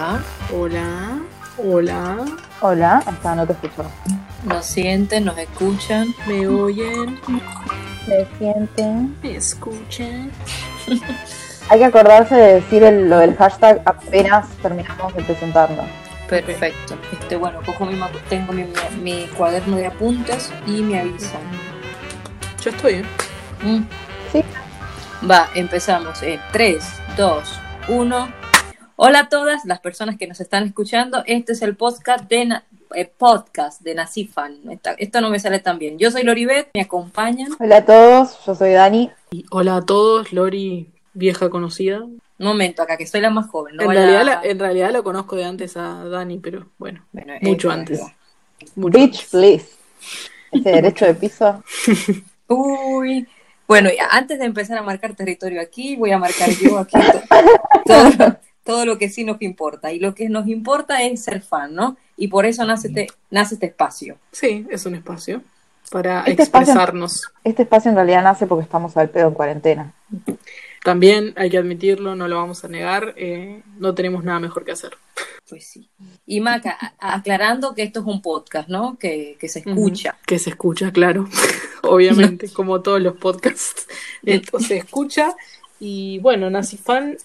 Hola. Hola. Hola. No te escucho. Nos sienten, nos escuchan. ¿Me oyen? ¿Me sienten? ¿Me escuchan? Hay que acordarse de decir el- lo del hashtag apenas terminamos de presentarnos. Perfecto. Este, bueno, cojo mi, tengo mi, cuaderno de apuntes y me avisan. Yo estoy, ¿eh? Mm. Sí. Va, empezamos. En 3, 2, 1. Hola a todas las personas que nos están escuchando. Este es el podcast de, Na- eh, podcast de Nacifan. Esta- esto no me sale tan bien. Yo soy Loribet, me acompañan. Hola a todos, yo soy Dani. Y hola a todos, Lori, vieja conocida. Un momento acá, que soy la más joven. No en, vaya- realidad, la- en realidad lo conozco de antes a Dani, pero bueno, Bueno, mucho eh, antes. mucho Bitch, antes. please. Ese derecho de piso. Uy. Bueno, y antes de empezar a marcar territorio aquí, voy a marcar yo aquí to- todo, todo lo que sí nos importa. Y lo que nos importa es ser fan, ¿no? Y por eso nace este, nace este espacio. Sí, es un espacio para Este espacio- expresarnos. Este espacio en realidad nace porque estamos al pedo en cuarentena. También hay que admitirlo, no lo vamos a negar, eh, no tenemos nada mejor que hacer. Pues sí. Y Maca, aclarando que esto es un podcast, ¿no? Que, que se escucha. Que se escucha, claro, obviamente, como todos los podcasts. Esto se escucha y bueno, Nacifan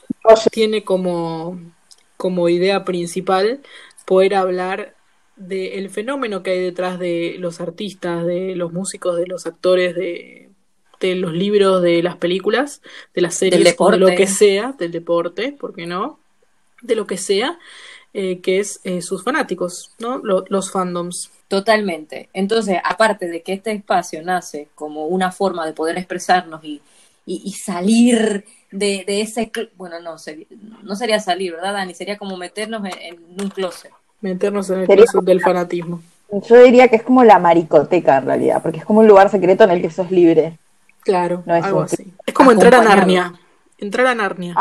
tiene como, como idea principal poder hablar del fenómeno que hay detrás de los artistas, de los músicos, de los actores, de, de los libros, de las películas, de las series, de lo que sea, del deporte, ¿por qué no? De lo que sea, eh, que es eh, sus fanáticos, ¿no? Lo- los fandoms. Totalmente. Entonces, aparte de que este espacio nace como una forma de poder expresarnos y, y, y salir de, de ese... Bueno, no, sería- no sería salir, ¿verdad, Dani? Sería como meternos en, en un closet. Meternos en el Sería- closet del fanatismo. Yo diría que es como la maricoteca en realidad, porque es como un lugar secreto en el que sos libre. Claro, No es algo así. Es como entrar a. Narnia. Entrar a Narnia.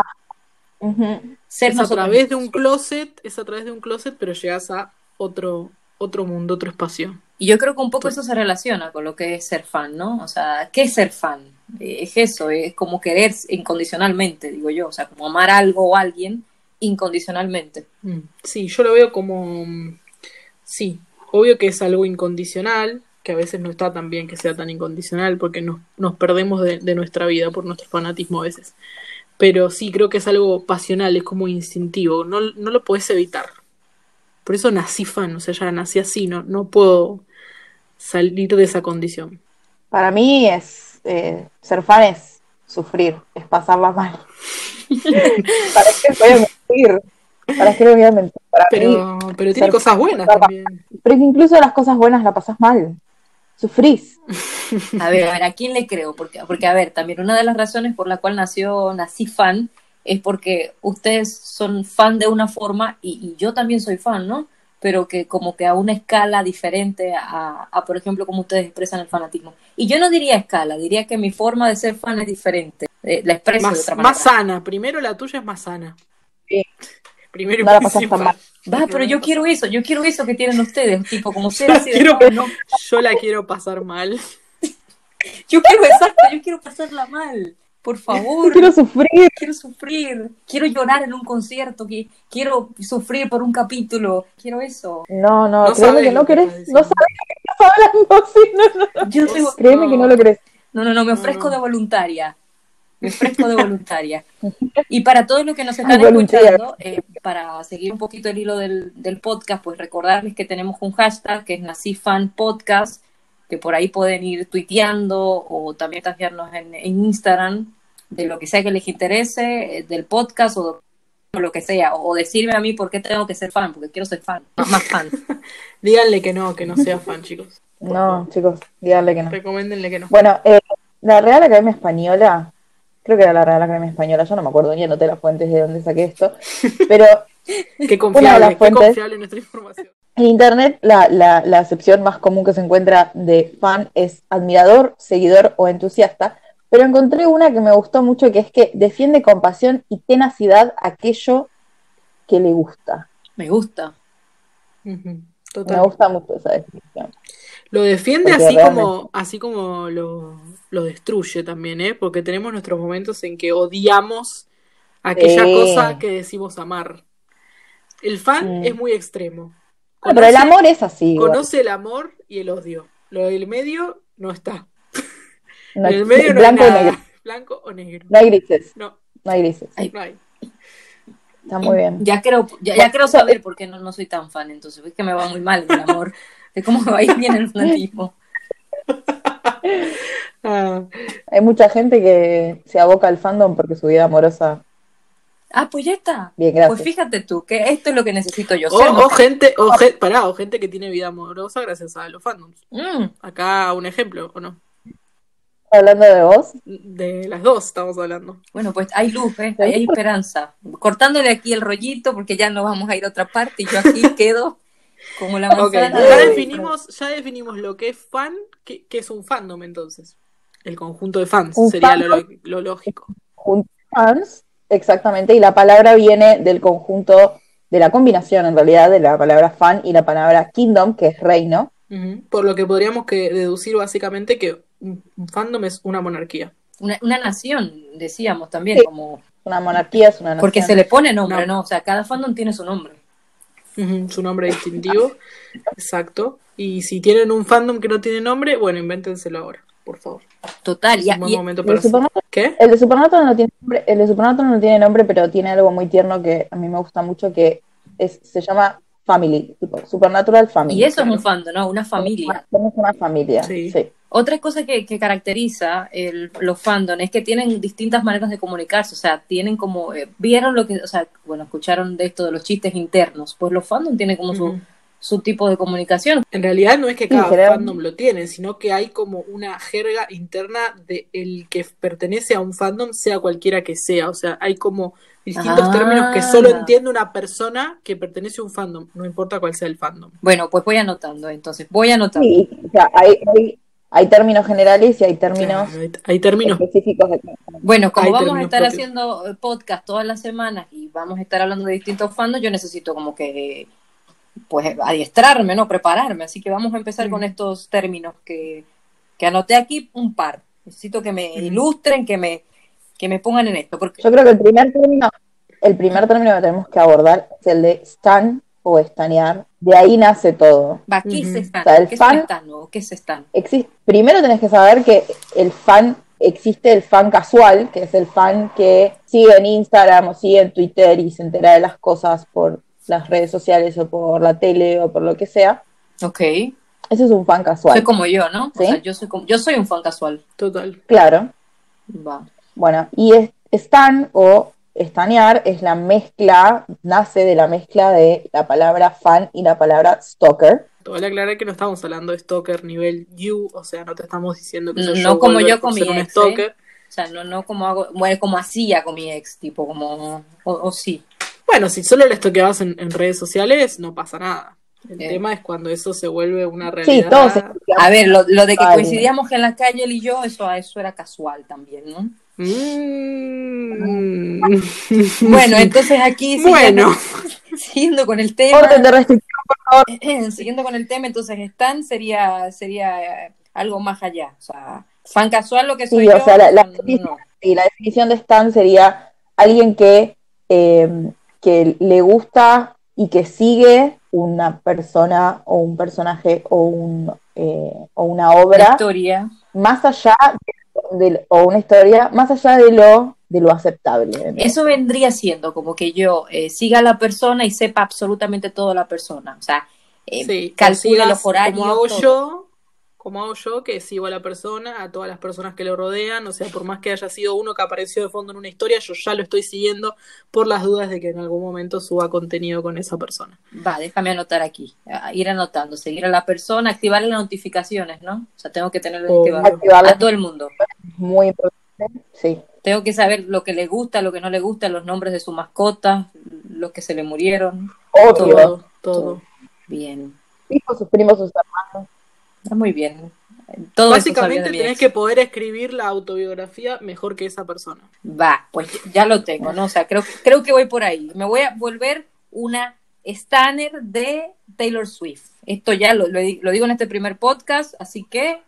Ujú. Ser es a nosotros través de un closet, es a través de un closet, pero llegas a otro, otro mundo, otro espacio. Y yo creo que un poco eso se relaciona con lo que es ser fan, ¿no? O sea, ¿qué es ser fan? Es eso, es como querer incondicionalmente, digo yo. O sea, como amar algo o alguien incondicionalmente. Mm, Sí, yo lo veo como mm, sí, obvio que es algo incondicional, que a veces no está tan bien que sea tan incondicional, porque nos, nos perdemos de, de nuestra vida por nuestro fanatismo a veces. Pero sí, creo que es algo pasional, es como instintivo, no, no lo puedes evitar. Por eso nací fan, o sea, ya nací así, no, no puedo salir de esa condición. Para mí es eh, ser fan es sufrir, es pasarla mal. ¿Para qué voy a mentir? ¿Para qué voy a mentir? Para mí, Pero, pero tiene cosas buenas también. pero es que incluso las cosas buenas la pasas mal. Sufrís. A ver, a ver, ¿a quién le creo? Porque, porque, a ver, también una de las razones por la cual nació Nací Fan es porque ustedes son fan de una forma y, y yo también soy fan, ¿no? Pero que como que a una escala diferente a, a, por ejemplo, como ustedes expresan el fanatismo. Y yo no diría escala, diría que mi forma de ser fan es diferente. Eh, la expreso de Más, otra manera. más sana, primero la tuya es más sana. Sí. Primero y No mal. Va, pero yo quiero eso, yo quiero eso que tienen ustedes, tipo como ser así de quiero-. Yo la quiero pasar mal. Yo quiero exacto, yo quiero pasarla mal. Por favor. Quiero sufrir. quiero sufrir, quiero llorar en un concierto, qui- quiero sufrir por un capítulo, quiero eso. No, no, No créeme que no que querés. No sabes qué estás hablando. sí, no, no. Yo Créeme que no lo crees. no, no, no, me No, ofrezco no. de voluntaria. Me ofrezco de voluntaria. Y para todos los que nos están escuchando, eh, para seguir un poquito el hilo del, del podcast, pues recordarles que tenemos un hashtag que es Nacifan Podcast, que por ahí pueden ir tuiteando o también taguearnos en, en Instagram de lo que sea que les interese, eh, del podcast o lo que sea, o decirme a mí por qué tengo que ser fan, porque quiero ser fan, más, más fan. Díganle que no, que no sea fan, chicos. No, chicos, díganle que no. Recomiéndenle que no. Bueno, eh, la Real Academia Española, creo que era la Real Academia Española, yo no me acuerdo ni anoté las fuentes de dónde saqué esto, pero Qué Una confiable, de las qué confiable nuestra información. En Internet la, la, la acepción más común que se encuentra de fan es admirador, seguidor o entusiasta, pero encontré una que me gustó mucho, que es que defiende con pasión y tenacidad aquello que le gusta. Me gusta. Me Total. gusta mucho esa definición. Lo defiende Porque así realmente- como, así como lo, lo destruye también, ¿eh? Porque tenemos nuestros momentos en que odiamos aquella Sí. cosa que decimos amar. El fan Mm. es muy extremo. Pero el amor es así. igual. Conoce el amor y el odio. Lo del medio no está. No en el es- medio no blanco hay o negro. Blanco o negro. No hay grises. No, No hay grises. Ay. no hay. Está muy bien. Ya creo, ya, ya quiero saber por qué no, no soy tan fan, entonces es que me va muy mal el amor. De cómo me va a ir bien el fanatismo. Ah, Hay mucha gente que se aboca al fandom porque su vida amorosa. Ah, pues ya está. Bien, gracias. Pues fíjate tú, que esto es lo que necesito yo. o, gente, o, ge- pará, o gente que tiene vida amorosa gracias a los fandoms. Mm, Acá un ejemplo, ¿o no? Hablando de vos, De las dos estamos hablando. bueno, pues hay luz, ¿eh? Hay esperanza. Cortándole aquí el rollito porque ya no vamos a ir a otra parte y yo aquí quedo como la manzana. ya de- definimos, ya definimos lo que es fan, que, que es un fandom entonces. El conjunto de fans Un sería lo, fandom. lo lógico. a fans, exactamente, y la palabra viene del conjunto, de la combinación en realidad de la palabra fan y la palabra kingdom, que es reino. Por lo que podríamos que deducir básicamente que fandom es una monarquía. Una, una nación, decíamos también, Sí. como Una monarquía es una nación. porque se le pone nombre, No. ¿no? O sea, cada fandom tiene su nombre. Su nombre distintivo, exacto. Y si tienen un fandom que no tiene nombre, bueno, invéntenselo ahora, por favor. Total. Es un buen y- momento El para Supernatural, ¿Qué? el de Supernatural no tiene nombre, el de Supernatural no tiene nombre, pero tiene algo muy tierno que a mí me gusta mucho, que es, se llama Family, tipo Supernatural Family. y eso claro. es un fandom, ¿no? Una familia. Somos una familia, Sí. sí. Otra cosa que, que caracteriza el, los fandom es que tienen distintas maneras de comunicarse, o sea, tienen como, eh, vieron lo que, o sea, bueno, escucharon de esto de los chistes internos, pues los fandom tienen como su tipo de comunicación. En realidad no es que cada general- fandom lo tiene, sino que hay como una jerga interna de el que pertenece a un fandom, sea cualquiera que sea. O sea, hay como distintos Ah. términos que solo entiende una persona que pertenece a un fandom, no importa cuál sea el fandom. Bueno, pues voy anotando, entonces, voy anotando. Sí, o sea, hay, hay, hay términos generales y hay términos Claro, hay, hay términos. específicos de. Bueno, como Hay vamos a estar propios. haciendo eh, podcast todas las semanas y vamos a estar hablando de distintos fandoms, yo necesito como que, pues, adiestrarme, ¿no? Prepararme. Así que vamos a empezar con estos términos que, que anoté aquí un par. Necesito que me ilustren, que me, que me pongan en esto. Porque Yo creo que el primer término, el primer término que tenemos que abordar es el de stan o estanear. De ahí nace todo. va, ¿qué es. Stan? O sea, el ¿Qué fan- es Stan? o ¿Qué es Stan? Existe, primero tenés que saber que el fan, existe el fan casual, que es el fan que sigue en Instagram o sigue en Twitter y se entera de las cosas por las redes sociales o por la tele o por lo que sea. Ok. Ese es un fan casual. Soy como yo, ¿no? ¿Sí? O sea, yo soy, como, yo soy un fan casual. Total. Claro. Va. Bueno, y es- stan o estanear es la mezcla, nace de la mezcla de la palabra fan y la palabra stalker. Vale aclarar que no estamos hablando de stalker nivel you, o sea, no te estamos diciendo que No sos como Wolver yo con mi un ex, ¿eh? stalker. O sea, no, no como hago, bueno, como hacía con mi ex, tipo, como, o, o sí. Bueno, si solo le estoqueabas en, en redes sociales, no pasa nada. El Eh. tema es cuando eso se vuelve una Sí, realidad. todos A ver, lo, lo de que Vale. coincidíamos en la calle él y yo, eso, eso era casual también, ¿no? Mm. Bueno, entonces aquí Bueno. siguiendo, siguiendo con el tema, Orden de restricción. siguiendo con el tema, entonces Stan sería sería eh, algo más allá, o sea, fan casual lo que soy Sí, o sea, no, la definición de stan sería alguien que, eh, que le gusta y que sigue una persona o un personaje o, un, eh, o una obra historia, más allá de, de- o una historia más allá de lo de lo aceptable. eso vendría siendo como que yo eh, siga a la persona y sepa absolutamente todo de la persona, o sea, eh, Sí, calcule los horarios, como hago todo. yo, como hago yo, que sigo a la persona, a todas las personas que lo rodean, o sea, por más que haya sido uno que apareció de fondo en una historia, yo ya lo estoy siguiendo por las dudas de que en algún momento suba contenido con esa persona. Va, déjame anotar aquí. Ir anotando, seguir a la persona, activar las notificaciones, ¿no? O sea, tengo que tener Obvio. activado a todo el mundo. Muy importante. Sí. Tengo que saber lo que le gusta, lo que no le gusta, los nombres de su mascota, los que se le murieron. Obvio. Todo, todo. Bien, Hijos, sus primos, sus hermanos. Está muy bien. Todo Básicamente tenés ex. que poder escribir la autobiografía mejor que esa persona. Va, pues ya lo tengo, ¿no? O sea, creo, creo que voy por ahí. Me voy a volver una Stanner de Taylor Swift. Esto ya lo, lo, lo digo en este primer podcast, así que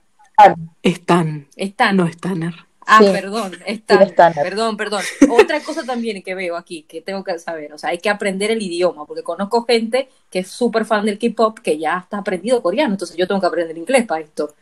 Stan, Stan. no Stanner. Ah, Sí, perdón, estándar. Perdón, perdón. Otra cosa también que veo aquí, que tengo que saber, o sea, hay que aprender el idioma, porque conozco gente que es súper fan del K-pop que ya está aprendido coreano, entonces yo tengo que aprender inglés para esto.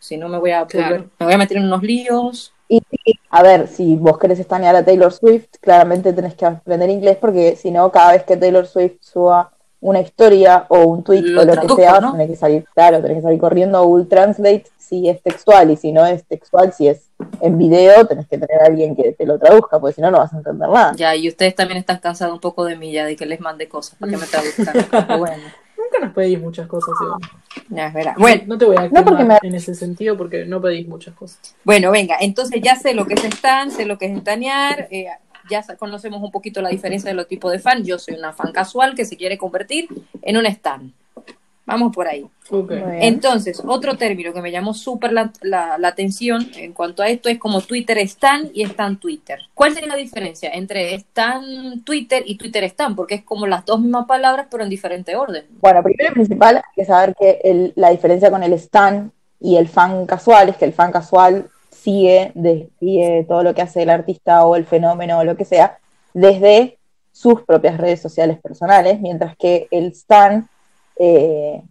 Si no me voy a Claro. volver- me voy a meter en unos líos. Y, y, a ver, si vos querés estanear a Taylor Swift, claramente tenés que aprender inglés porque si no, cada vez que Taylor Swift suba una historia o un tweet Lo o lo traduzco, que sea, ¿no? tenés que salir, claro, tenés que salir corriendo a Google Translate si es textual y si no es textual, si es en video, tenés que tener a alguien que te lo traduzca, porque si no, no vas a entender nada. Ya, y ustedes también están cansados un poco de mí ya, de que les mande cosas para que me traduzcan. Bueno, Nunca nos pedís muchas cosas, Iván. ya es verdad. Bueno, No te voy a No, porque quemar me- en ese sentido porque no pedís muchas cosas. Bueno, venga, entonces ya sé lo que es stan, sé lo que es estanear, eh, ya conocemos un poquito la diferencia de los tipos de fan. Yo soy una fan casual que se quiere convertir en un stan. Vamos por ahí. Entonces, otro término que me llamó súper la, la- la atención en cuanto a esto es como Twitter Stan y Stan Twitter. ¿Cuál sería la diferencia entre Stan Twitter y Twitter Stan? Porque es como las dos mismas palabras, pero en diferente orden. Bueno, primero y principal, hay que saber que el- la diferencia con el stan y el fan casual es que el fan casual sigue, de- sigue todo lo que hace el artista o el fenómeno o lo que sea desde sus propias redes sociales personales, mientras que el stan eh,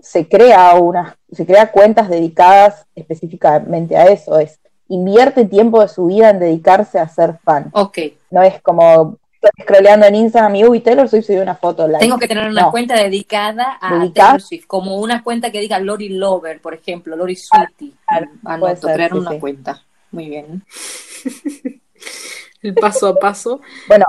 se crea unas, se crea cuentas dedicadas específicamente a eso, es invierte tiempo de su vida en dedicarse a ser fan. Ok, No es como estoy scrolleando en Instagram y uy, Taylor Swift subió una foto like. tengo que tener una No. cuenta dedicada a Dedicada. Taylor Swift, como una cuenta que diga Lori Lover, por ejemplo, Lori Sweetie. Claro, puede Anoto, ser, crear sí, una sí. cuenta. Muy bien. El paso a paso. Bueno,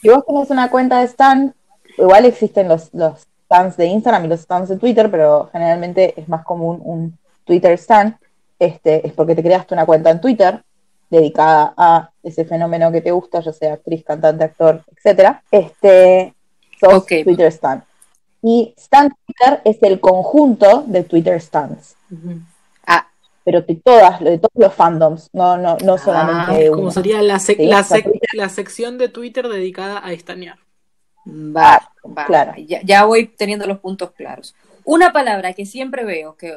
si vos tenés una cuenta de Stan, igual existen los, los stands de Instagram y los stands de Twitter, pero generalmente es más común un Twitter Stan. Este, es porque te creaste una cuenta en Twitter dedicada a ese fenómeno que te gusta, ya sea actriz, cantante, actor, etcétera. Este, sos. Twitter Stan. Y Stan Twitter es el conjunto de Twitter Stands. Ah, pero de todas, de todos los fandoms, no, no, no solamente de Como uno. sería la, sec- Sí, la, sec- sección de Twitter dedicada a estanear. Va, va. claro. Ya, ya voy teniendo los puntos claros. Una palabra que siempre veo, que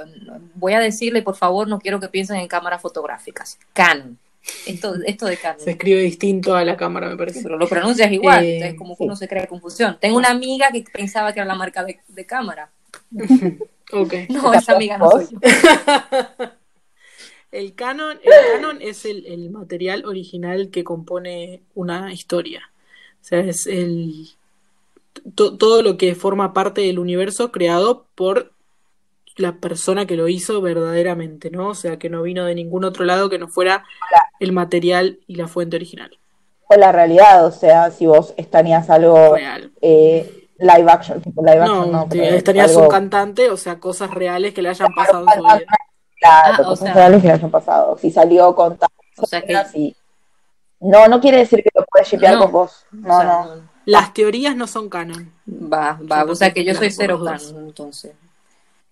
voy a decirle, por favor, no quiero que piensen en cámaras fotográficas. Canon. Esto, esto de Canon. Se escribe distinto a la cámara, me parece. Pero lo pronuncias igual, Eh, entonces como que sí. uno se crea confusión. Tengo una amiga que pensaba que era la marca de, de cámara. Ok. No, esa amiga no soy yo. El canon, el canon es el, el material original que compone una historia. O sea, es el to- todo lo que forma parte del universo creado por la persona que lo hizo verdaderamente, ¿no? O sea, que no vino de ningún otro lado que no fuera el material y la fuente original. O la realidad, o sea, si vos estanías algo Real. eh, live action, tipo live No, action, no, pero estarías algo- un cantante, o sea, cosas reales que le hayan pasado en su vida. Claro, Ah, o cosas sea- reales que le hayan pasado. Si salió con tal O sea que- No, no quiere decir que lo puedes shipear No, con vos. No, O sea, no. Las teorías no son canon. Va, va, o sea que yo soy cero canon, entonces.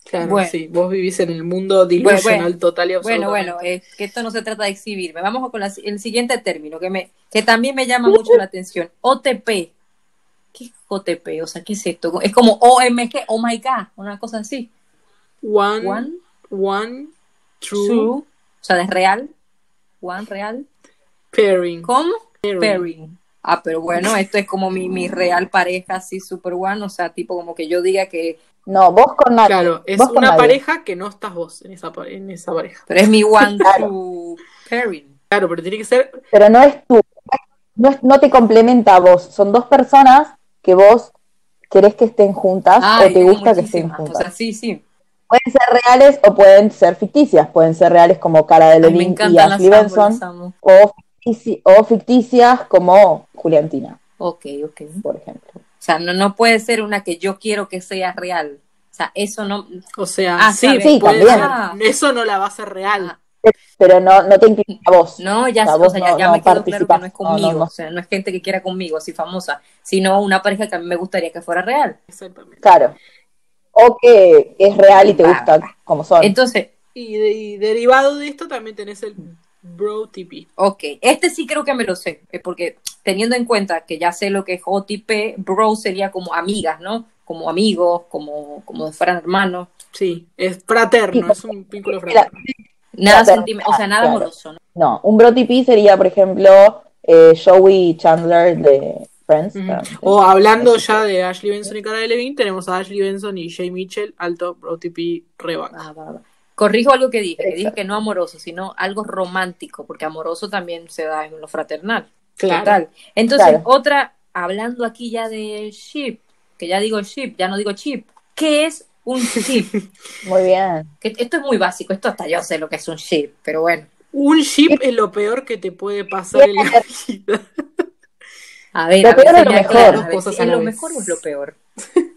Claro, Bueno. sí, vos vivís en el mundo delusional bueno. total y Bueno, absolutamente. bueno, eh, que esto no se trata de exhibirme. Vamos con la- el siguiente término que me que también me llama mucho la atención. OTP. ¿Qué es OTP? O sea, ¿qué es esto? Es como OMG, oh my god, una cosa así. One, One, one, true, true, o sea, de real. One real. pairing. ¿Cómo? Pairing. Pairing. Ah, pero bueno, esto es como mi, mi real pareja, así, super one, o sea, tipo como que yo diga que, No, vos con nadie. Claro, es Vos una nadie. pareja que no estás vos en esa, en esa pareja. pero es mi one Claro. true pairing. Claro, pero tiene que ser Pero no es tú. No, es- no te complementa a vos. Son dos personas que vos querés que estén juntas Ah, o te gusta que estén juntas. O sea, sí, sí. Pueden ser reales o pueden ser ficticias. Pueden ser reales como Cara de Ay, me Levin y encantan las Ashley Benson o, fictici- o ficticias como Juliantina, Ok, ok. por ejemplo. O sea, no, no puede ser una que yo quiero que sea real. O sea, eso no. O sea, Ah, sí, puede también. ser. Ah. Eso no la va a hacer real. Ah, Pero no, no te incluye a vos. no, ya, O sea, o vos sea, ya, no- ya no me quedó claro que no es No, no, conmigo. no. O sea, no es gente que quiera conmigo, así famosa, sino una pareja que a mí me gustaría que fuera real. Exactamente. Claro. O que es real y te gusta como son. Entonces, Y, de- y derivado de esto también tenés el Bro TP. ok, este sí creo que me lo sé, eh, porque teniendo en cuenta que ya sé lo que es OTP, bro sería como amigas, ¿no? Como amigos, como, como fueran hermanos. Sí, es fraterno, es un vínculo fraterno. Nada sentimental, o sea, nada claro. amoroso. ¿no? No, un bro TP sería, por ejemplo, eh, Joey Chandler de Friends. Ah, O hablando ya de Ashley Benson y Cara Delevingne, tenemos a Ashley Benson y Jay Mitchell, alto OTP Reback. Ah, va, va. Corrijo algo que dije, que dije que no amoroso, sino algo romántico, porque amoroso también se da en lo fraternal. Claro. Total. Entonces, Claro. otra, hablando aquí ya de ship, que ya digo ship, ya no digo chip. ¿Qué es un ship? Muy bien. Que esto es muy básico, esto hasta yo sé lo que es un ship, pero bueno. Un ship es lo peor que te puede pasar en la vida. A ver, Lo a ver, peor es lo mejor. Cosas ¿es lo vez. mejor o es lo peor?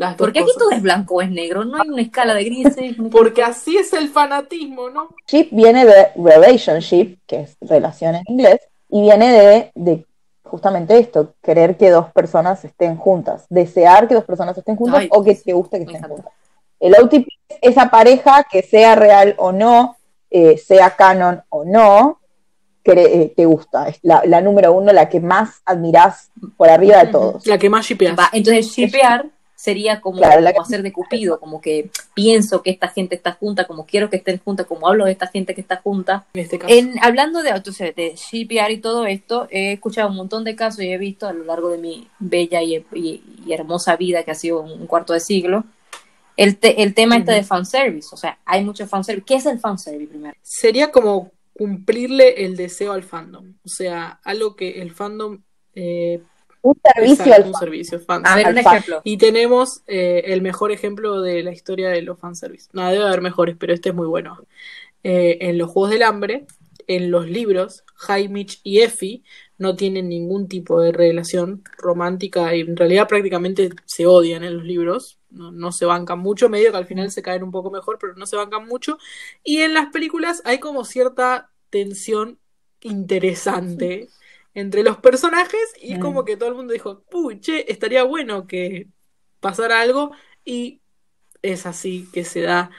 Las Porque aquí todo es blanco o es negro, no hay una escala de grises. Porque así es el fanatismo, ¿no? Ship viene de relationship, que es relación en inglés, y viene de, de justamente esto, querer que dos personas estén juntas, desear que dos personas estén juntas Ay, o que te guste que estén encanta. juntas. El OTP es esa pareja que sea real o no, eh, sea canon o no, que eh, te gusta. Es la, la número uno, la que más admirás por arriba de todos. La que más shipeas. Va, entonces, shipear sería como, Claro, la como que- hacer de Cupido, como que pienso que esta gente está junta, como quiero que estén juntas, como hablo de esta gente que está junta. En este caso. En, hablando de, entonces, de shipear y todo esto, he escuchado un montón de casos y he visto a lo largo de mi bella y, y- y hermosa vida, que ha sido un cuarto de siglo, el, te- el tema este de fanservice. O sea, hay mucho fanservice. ¿Qué es el fanservice primero? Sería como cumplirle el deseo al fandom. O sea, algo que el fandom. Eh, Un servicio exacto, al un servicio fan. A ver, un ejemplo. Y tenemos eh, el mejor ejemplo de la historia de los fanservice. No, debe haber mejores, pero este es muy bueno. Eh, en los Juegos del Hambre, en los libros, Haymitch y Effie no tienen ningún tipo de relación romántica y en realidad prácticamente se odian en los libros. No, no se bancan mucho, medio que al final se caen un poco mejor, pero no se bancan mucho. Y en las películas hay como cierta tensión interesante entre los personajes y Mm. como que todo el mundo dijo, uy, che, estaría bueno que pasara algo y es así que se da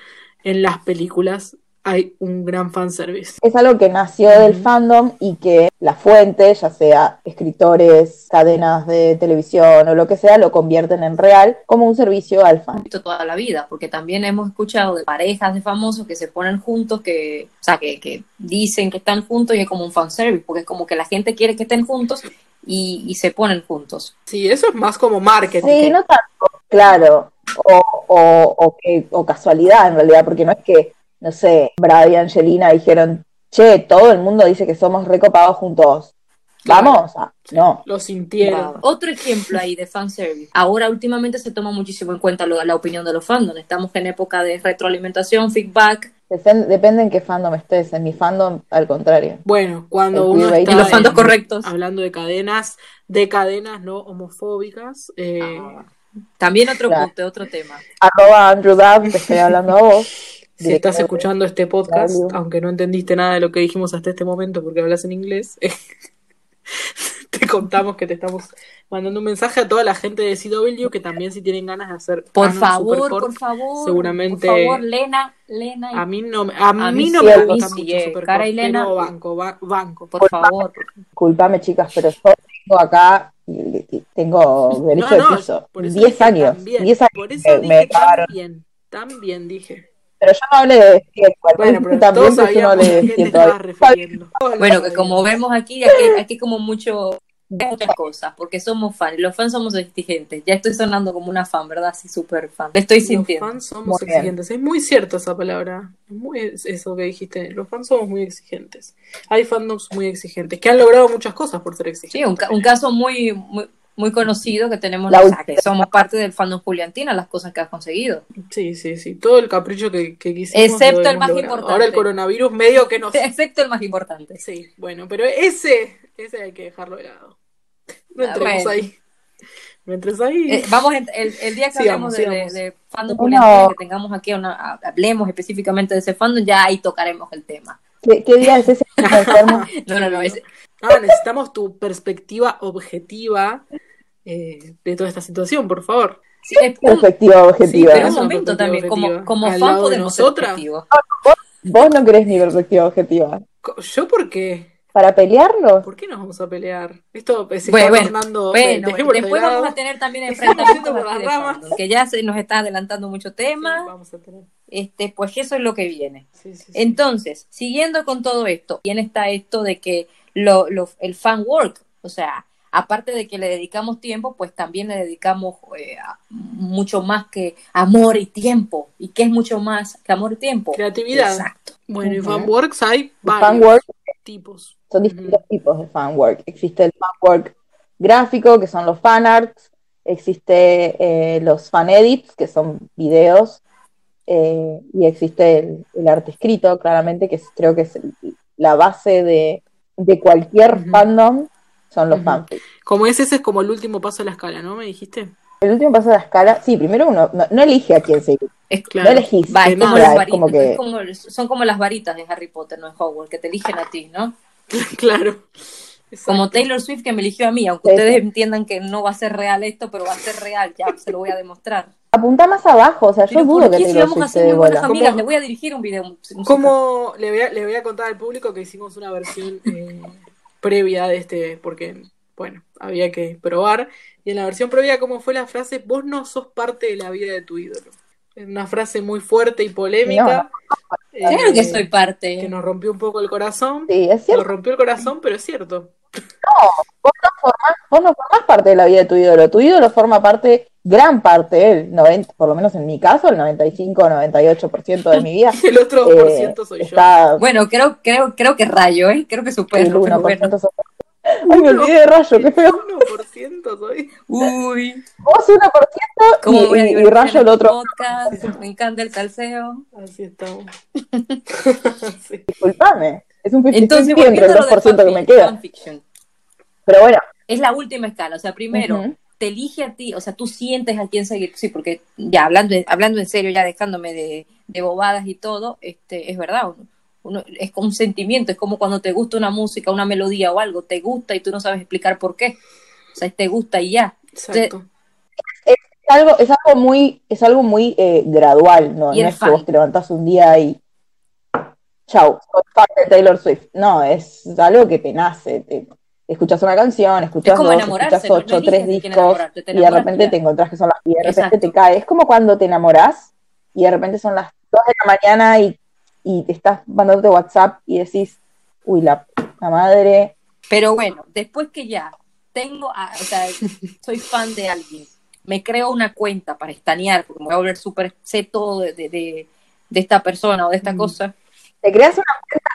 en las películas. Hay un gran fanservice. es algo que nació del fandom y que la fuente, ya sea escritores, cadenas de televisión o lo que sea, lo convierten en real como un servicio al fan. visto toda la vida, porque también hemos escuchado de parejas de famosos que se ponen juntos, que, o sea, que, que dicen que están juntos y es como un fanservice, porque es como que la gente quiere que estén juntos y, y se ponen juntos. Sí, eso es más como marketing. Sí, no tanto, claro, o, o, o que, o casualidad en realidad, porque no es que, no sé, Brad y Angelina dijeron, che, todo el mundo dice que somos recopados juntos, vamos, a... no. Lo sintieron. Otro ejemplo ahí de fanservice. Ahora últimamente se toma muchísimo en cuenta lo- la opinión de los fandoms. Estamos en época de retroalimentación, feedback, Depen- depende en qué fandom estés, en mi fandom al contrario. Bueno, cuando El uno está en los fandoms correctos. hablando de cadenas, de cadenas no homofóbicas, eh, Ah. También otro Claro. punto, otro tema. Arroba Andrew Dab, te estoy hablando a vos. si estás escuchando este podcast, aunque no entendiste nada de lo que dijimos hasta este momento porque hablas en inglés, te contamos que te estamos mandando un mensaje a toda la gente de CW que también si tienen ganas de hacer Por favor, Supercorp, por favor. seguramente- Por favor, Lena, Lena. y- A mí no, me- a mí mí no sí, me a mí gusta sí, mucho eh, Supercorp, Cara y Lena- banco, ba- banco. por favor. Disculpame, chicas, pero yo tengo acá, tengo derecho No, no, de piso. por eso 10 dije años. también, 10 años Por eso dije me cagaron. también, también dije. Pero yo no hablé de. Bueno, pero también, todos yo no hablé de a qué te despierto. estabas refiriendo. Todos lo Bueno, que como vemos aquí, aquí, aquí como mucho muchas cosas, porque somos fans, los fans somos exigentes. Ya estoy sonando como una fan, ¿verdad? Sí, súper fan. Te estoy Los sintiendo. fans somos Muy bien. exigentes. Es muy cierto esa palabra. Es muy es- eso que dijiste. Los fans somos muy exigentes. Hay fandoms muy exigentes que han logrado muchas cosas por ser exigentes. Sí, un, ca- un caso muy, muy, muy conocido que tenemos, La que somos parte del fandom Juliantina, las cosas que has conseguido. Sí, sí, sí. Todo el capricho que, que quisimos. Excepto el más logrado. importante. Ahora el coronavirus medio que nos. Excepto el más importante. Sí, bueno, pero ese, ese hay que dejarlo de lado. No Ah, entremos bueno. ahí. No entres ahí. Eh, vamos, el, el día que Sigamos, hablemos de, de, sigamos. de fandom No. Juliantina, que tengamos aquí, una, hablemos específicamente de ese fandom, ya ahí tocaremos el tema. ¿Qué, qué día es ese? No, no, no, es- Ah, necesitamos tu perspectiva objetiva eh, de toda esta situación, por favor. sí, es Perspectiva objetiva. un una momento también, como, objetiva. como fan podemos ser nosotras. objetivos. Vos no querés ni perspectiva objetiva. ¿Yo por qué? para pelearlos. ¿Por qué nos vamos a pelear? Esto se Bueno, está bueno, tornando. Bueno, después vamos a tener también enfrentamientos por las ramas. que ya se nos está adelantando mucho Sí, tema. vamos a tener. Este, pues eso es lo que viene. Sí, sí, sí. Entonces, siguiendo con todo esto, bien está esto de que lo, lo- el fan work, o sea, aparte de que le dedicamos tiempo, pues también le dedicamos eh, a- mucho más que amor y tiempo. ¿Y qué es mucho más que amor y tiempo? Creatividad. Exacto. Bueno, y fanworks hay varios fanwork tipos. son distintos tipos de fanwork. Existe el fanwork gráfico, que son los fanarts, existe eh, los fan edits, que son videos, eh, y existe el, el arte escrito, claramente, que es- creo que es el- la base de, de cualquier fandom, son los fanfics. Como es, ese es como el último paso de la escala, ¿no? ¿Me dijiste? El último paso de la escala, sí, primero uno no, no elige a quién seguir, Es, Claro. no elegís, va, es como nada, las es varitas, como que es como- son como las varitas de Harry Potter, no en Hogwarts, que te eligen a ti, ¿no? claro. Exacto. Como Taylor Swift que me eligió a mí, aunque Sí, ustedes entiendan que no va a ser real esto, pero va a ser real, ya se lo voy a demostrar. Apunta más abajo, o sea, yo dudo ¿por que te dé muy buenas bola. Amigas? Le voy a dirigir un video musical. Como le voy, a, le voy a contar al público que hicimos una versión eh, previa de este, porque, bueno, había que probar. Y en la versión previa, ¿cómo fue la frase? Vos no sos parte de la vida de tu ídolo. Es una frase muy fuerte y polémica. eh, Claro que soy parte. que nos rompió un poco el corazón. Sí, es Nos cierto, rompió el corazón, pero es cierto. Vos no formás parte de la vida de tu ídolo, tu ídolo forma parte, gran parte, el 90, por lo menos en mi caso, el 95 o 98% de mi vida. El otro por eh, ciento soy yo. está Bueno, creo, creo, creo que rayo, ¿eh? Creo que el supero, pero 1% bueno. sos- Ay, me olvidé de Rayo, qué feo. 1% soy. Uy, Vos 1% cómo y, y- y Rayo el otro. podcast. Me encanta el salseo. Así estamos. Sí. Disculpame. Es un 50 Entonces, entre el volviendo a lo del 2% que me queda. fanfiction, Pero bueno, es la última escala. O sea, primero, Ujú. te elige a ti, o sea, tú sientes a quién seguir. Sí, porque ya hablando, hablando en serio, ya dejándome de, de bobadas y todo, este, es verdad. Uno, uno- es como un sentimiento, es como cuando te gusta una música, una melodía o algo, te gusta y tú no sabes explicar por qué. O sea, te gusta y ya. Exacto. es algo, es algo muy, es algo muy eh, gradual, ¿no? Y No es fan. que vos te levantás un día y chau, soy fan de Taylor Swift. No, es algo que te nace. Te, escuchas una canción, escuchas Es dos, escuchas ocho, No tres discos y de repente te encontrás que son las y de repente Exacto. te cae. Es como cuando te enamorás y de repente son las 2 de la mañana y, y te estás mandándote WhatsApp y decís, uy, la, la madre. Pero bueno, después que ya tengo, a- o sea, soy fan de alguien, me creo una cuenta para estanear, porque me voy a volver súper, sé todo de, de, de- de esta persona o de esta Mm. cosa. Te creas una cuenta,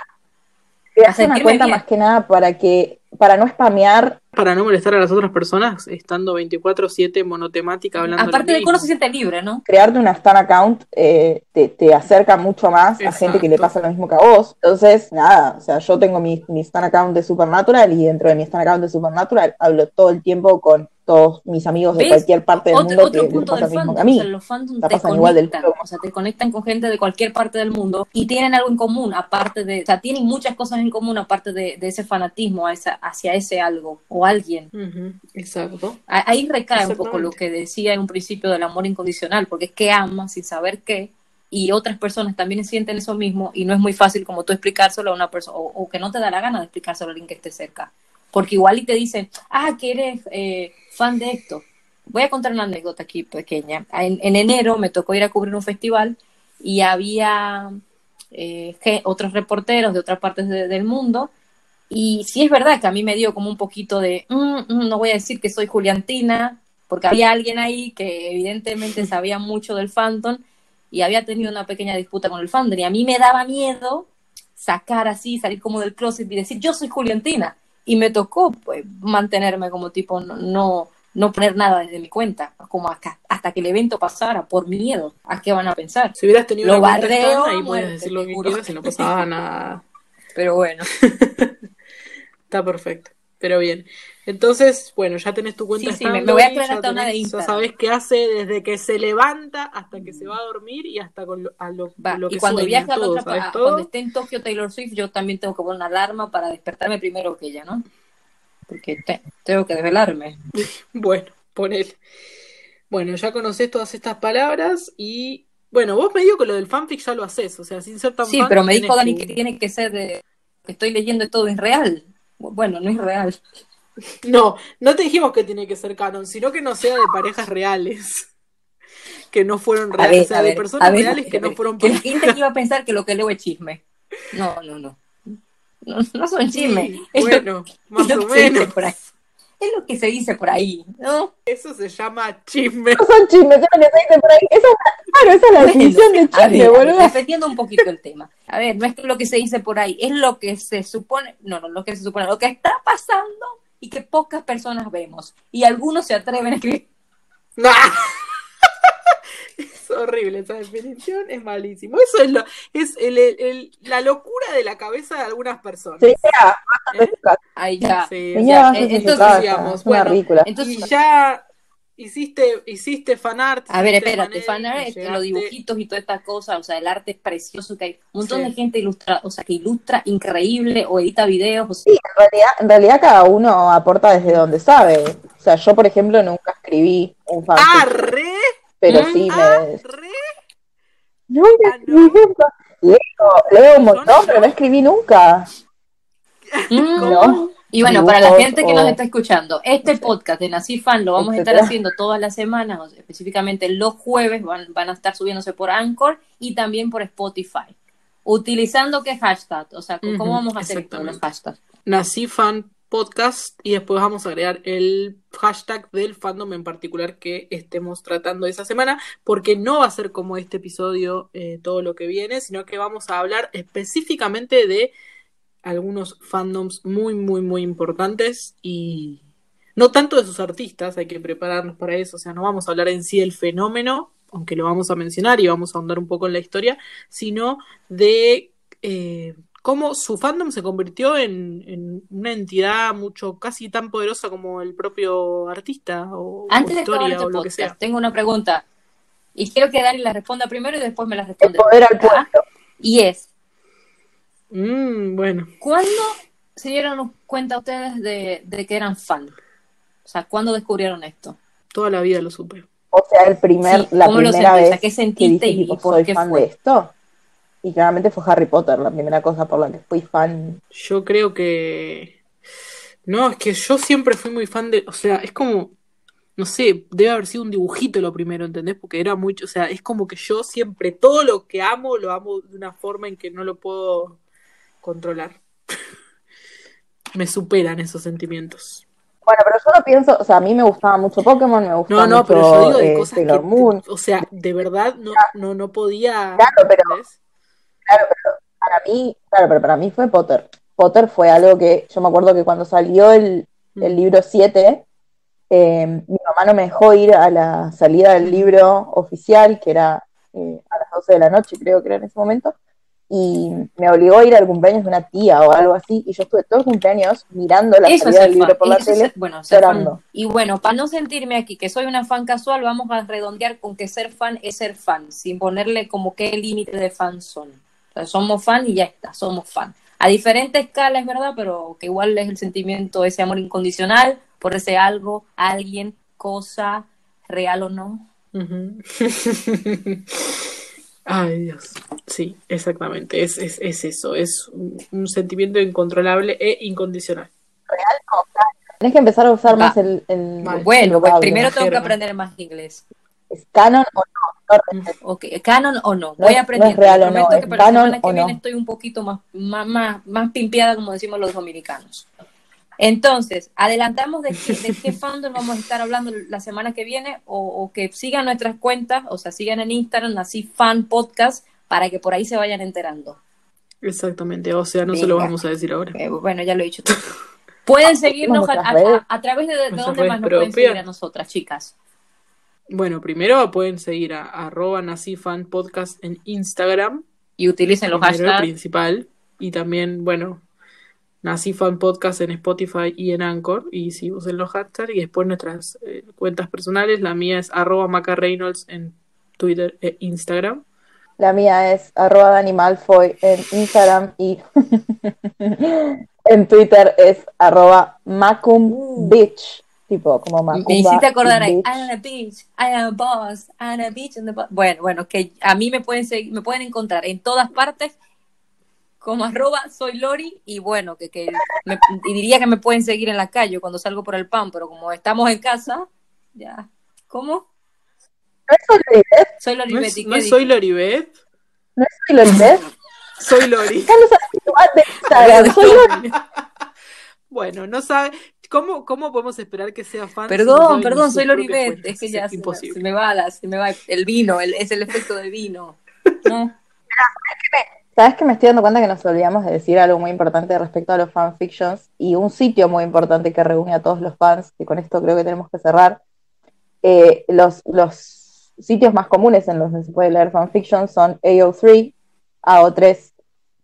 creas una cuenta bien. más que nada para que, para no spamear Para no molestar a las otras personas, estando 24-7 monotemática hablando Aparte de que uno se siente libre, ¿no? crearte una Stan account eh, te, te acerca mucho más a gente que le Exacto. pasa lo mismo que a vos. Entonces, nada, o sea, yo tengo mi, mi Stan account de Supernatural y dentro de mi Stan account de Supernatural hablo todo el tiempo con todos mis amigos de ¿Ves? cualquier parte del Otro, mundo otro que punto pasa del mismo fandom, que a mí. o sea, los fandoms te pasan igual del conectan, o sea, te conectan con gente de cualquier parte del mundo y tienen algo en común, aparte de, o sea, tienen muchas cosas en común aparte de, de ese fanatismo a esa- hacia ese algo o alguien. Ujú, Exacto. A- Ahí recae un poco lo que decía en un principio del amor incondicional, porque es que amas sin saber qué, y otras personas también sienten eso mismo, y no es muy fácil como tú explicárselo a una persona, o, o que no te da la gana de explicárselo a alguien que esté cerca. Porque igual y te dicen, ah, que eres eh, fan de esto. Voy a contar una anécdota aquí pequeña. En, en enero me tocó ir a cubrir un festival y había eh, otros reporteros de otras partes de- del mundo y sí es verdad que a mí me dio como un poquito de, "Mm, mm, no voy a decir que soy Juliantina, porque había alguien ahí que evidentemente sabía mucho del fandom y había tenido una pequeña disputa con el fandom y a mí me daba miedo sacar así, salir como del closet y decir, yo soy Juliantina. Y me tocó pues, mantenerme como tipo, no, no, no poner nada desde mi cuenta, como hasta, hasta que el evento pasara, por miedo a qué van a pensar. Si hubieras tenido Lo una a ahí muerte, puedes decir lo que quieras y no pasaba nada. Pero bueno. Está perfecto. Pero bien. Entonces, bueno, ya tenés tu cuenta Sí, sí, me- voy a ya hasta una de Instagram. Ya sabés qué hace desde que se levanta hasta que se va a dormir y hasta con lo, a lo, Va, lo que y cuando sueña, viaje a la todo, otra ¿sabes pa- todo? cuando esté en Tokio Taylor Swift, yo también tengo que poner una alarma para despertarme primero que ella, ¿no? Porque te- tengo que desvelarme. Bueno, ponele. Bueno, ya conocés todas estas palabras y bueno, vos me digo que lo del fanfic ya lo haces, o sea, sin ser tan Sí, fan, pero me dijo Dani que tiene que ser de que estoy leyendo todo es real. Bueno, no es real. No, no te dijimos que tiene que ser canon, sino que no sea de parejas reales. Que no fueron reales, ver, o sea, de ver, personas ver, reales que no fueron parejas. gente que iba a pensar que lo que leo es chisme. No, no, no. No, no son chismes. Sí, bueno, más o menos. por ahí. Es lo que se dice por ahí, ¿no? Eso se llama chisme. No son chismes, es lo que se dice por ahí. Esa es la, claro, esa es la Bueno, definición de chisme, boludo. defendiendo un poquito el tema. A ver, no es lo que se dice por ahí, es lo que se supone, no, no, lo que se supone, lo que está pasando y que pocas personas vemos. Y algunos se atreven a escribir. ¡Nah! Es horrible esa definición, es malísimo. Eso es, lo, es el- el- el- la locura de la cabeza de algunas personas. Casa. Ahí ya. Sí, entonces, casa. digamos, bueno, ridícula. Entonces, y ya hiciste, hiciste fanart. a ver, espérate, fanart, fanart, este, llegaste- los dibujitos y toda esta cosa, o sea, el arte es precioso, que hay un montón Sí. de gente ilustra, o sea, que ilustra increíble o edita videos, o sea, Sí, en realidad, en realidad cada uno aporta desde donde sabe. O sea, yo, por ejemplo, nunca escribí un fanfic, ¡Arre! Pero Mm, sí me... ¡Arre! Nunca Ah, no. Leo, leo un montón, no. pero no escribí nunca. mm. No. Y bueno, para la gente que o- nos está escuchando, este no sé. podcast de Nací Fan lo vamos a estar haciendo todas las semanas, o sea, específicamente los jueves van, van a estar subiéndose por Anchor y también por Spotify. Utilizando qué hashtag, o sea, ¿cómo vamos a hacer esto de los hashtags? Nací fan podcast y después vamos a agregar el hashtag del fandom en particular que estemos tratando esa semana, porque no va a ser como este episodio eh, todo lo que viene, sino que vamos a hablar específicamente de algunos fandoms muy, muy, muy importantes y no tanto de sus artistas, hay que prepararnos para eso, o sea, no vamos a hablar en sí del fenómeno, aunque lo vamos a mencionar y vamos a ahondar un poco en la historia, sino de eh, cómo su fandom se convirtió en, en una entidad mucho, casi tan poderosa como el propio artista o, Antes o de acabar historia este o lo que sea. tengo una pregunta. Y quiero que Dani la responda primero y después me la El responde. poder al pueblo. Y es, Mm, bueno, ¿cuándo se dieron cuenta ustedes de, de que eran fan? O sea, ¿cuándo descubrieron esto? toda la vida lo supe. O sea, el primer, Sí, la ¿cómo lo primera sentís? vez ¿A qué que sentiste dije, y, por soy qué fan fue? de esto. Y claramente fue Harry Potter la primera cosa por la que fui fan. Yo creo que... No, es que yo siempre fui muy fan de... O sea, es como... No sé, debe haber sido un dibujito lo primero, ¿entendés? Porque era mucho... O sea, es como que yo siempre todo lo que amo lo amo de una forma en que no lo puedo controlar. Me superan esos sentimientos. Bueno, pero yo no pienso, o sea, a mí me gustaba mucho Pokémon, me gustaba No, no, mucho pero yo digo de eh, cosas Sailor que, o sea, de verdad no, no, no podía. Claro, pero-. Claro, pero para mí, claro, pero para mí fue Potter. Potter fue algo que yo me acuerdo que cuando salió el, el Mm. libro 7, eh, mi mamá no me dejó ir a la salida del libro oficial, que era eh, a las 12 de la noche, creo que era en ese momento, y me obligó a ir al cumpleaños de una tía o algo así, y yo estuve todo el cumpleaños mirando la Eso es salida del libro por la Eso tele. bueno, llorando. Y bueno, para no sentirme aquí que soy una fan casual, vamos a redondear con que ser fan es ser fan, sin ponerle como qué límite de fan son. Sea, somos fan y ya está, somos fan. A diferente escala, es verdad, pero que igual es el sentimiento, ese amor incondicional por ese algo, alguien, cosa, real o no. Ujú. Ay, Dios. Sí, exactamente. Es, es, es eso. Es un, un sentimiento incontrolable e incondicional. Tenés que empezar a usar Va. más el, el, Mal. el Bueno, pues primero tengo que aprender más inglés. ¿Es canon o no? No, Ok, canon o no, No voy es- aprendiendo. no es real o no, que para la canon semana que o viene no. estoy un poquito más, más, más, más pimpeada, como decimos los dominicanos. Entonces, adelantamos de qué, de qué fandom vamos a estar hablando la semana que viene o, o que sigan nuestras cuentas, o sea, sigan en Instagram, así fan podcast, para que por ahí se vayan enterando. Exactamente. O sea, no se lo vamos a decir ahora. Eh, bueno, ya lo he dicho todo. Pueden seguirnos a, nuestras a- redes. a- a través de, de dónde más nos pueden seguir a nosotras, chicas. Bueno, primero pueden seguir a arroba nacifan podcast en Instagram. Y utilicen los hashtags. principal. Y también, bueno, Nacifan Podcast en Spotify y en Anchor. Y si usen los hashtags. Y después nuestras eh, cuentas personales. La mía es arroba Maca Reynolds en Twitter e Instagram. La mía es arroba Dani Malfoy en Instagram y en Twitter es arroba Macum Bitch. Tipo, como Macumba. Me hiciste acordar ahí. I am a bitch, I am a boss, I am a bitch in the boss. Bueno, bueno, que a mí me pueden seguir, me pueden encontrar en todas partes como arroba soy Lori y bueno, que, que me- y diría que me pueden seguir en la calle cuando salgo por el pan, pero como estamos en casa, ya. ¿Cómo? ¿No es soy Loribet? Soy Lori ¿No soy Loribet? ¿No es soy Loribet? Soy Lori. Soy Lori. Bueno, no sabe. ¿Cómo, ¿Cómo podemos esperar que sea fan? si no Perdón, perdón, soy Lori propias Bet, cuentas? es que ya se, me- imposible. se me va la, se me va el vino, el- es el efecto del vino. ¿No? ¿Sabes que me estoy dando cuenta que nos olvidamos de decir algo muy importante respecto a los fanfictions y un sitio muy importante que reúne a todos los fans, que con esto creo que tenemos que cerrar? Eh, los, los sitios más comunes en los que se puede leer fanfiction son AO3, AO3,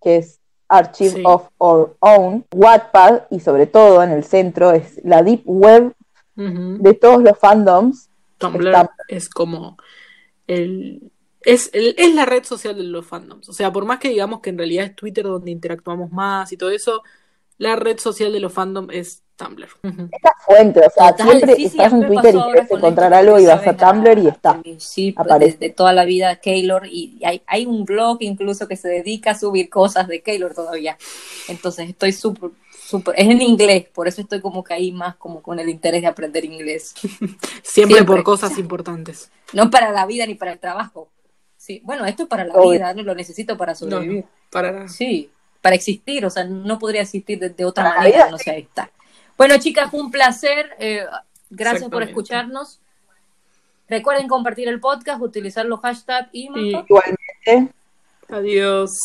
que es Archive Sí. of Our Own, Wattpad y sobre todo en el centro es la deep web de todos los fandoms. Tumblr Está- es como el es, el- es la red social de los fandoms. O sea, por más que digamos que en realidad es Twitter donde interactuamos más y todo eso, la red social de los fandoms es Tumblr. Es la fuente, o sea, Total, siempre sí, sí, estás mí en Twitter y quieres con encontrar algo y vas a. Tumblr y está. Sí, Sí, pues, Aparece. desde toda la vida Keylor y hay, hay un blog incluso que se dedica a subir cosas de Keylor todavía. Entonces estoy súper, súper, es en inglés, por eso estoy como que ahí más como con el interés de aprender inglés. Siempre, Siempre. por cosas importantes. No para la vida ni para el trabajo. Sí, bueno, esto es para la Obvio. vida, no lo necesito para No, sobrevivir. no, para nada. Sí, para existir, o sea, no podría existir de, de otra manera vida. que no sea esta. Bueno, chicas, fue un placer. eh, gracias por escucharnos. Recuerden compartir el podcast, utilizar los hashtags y, Y Igualmente. adiós.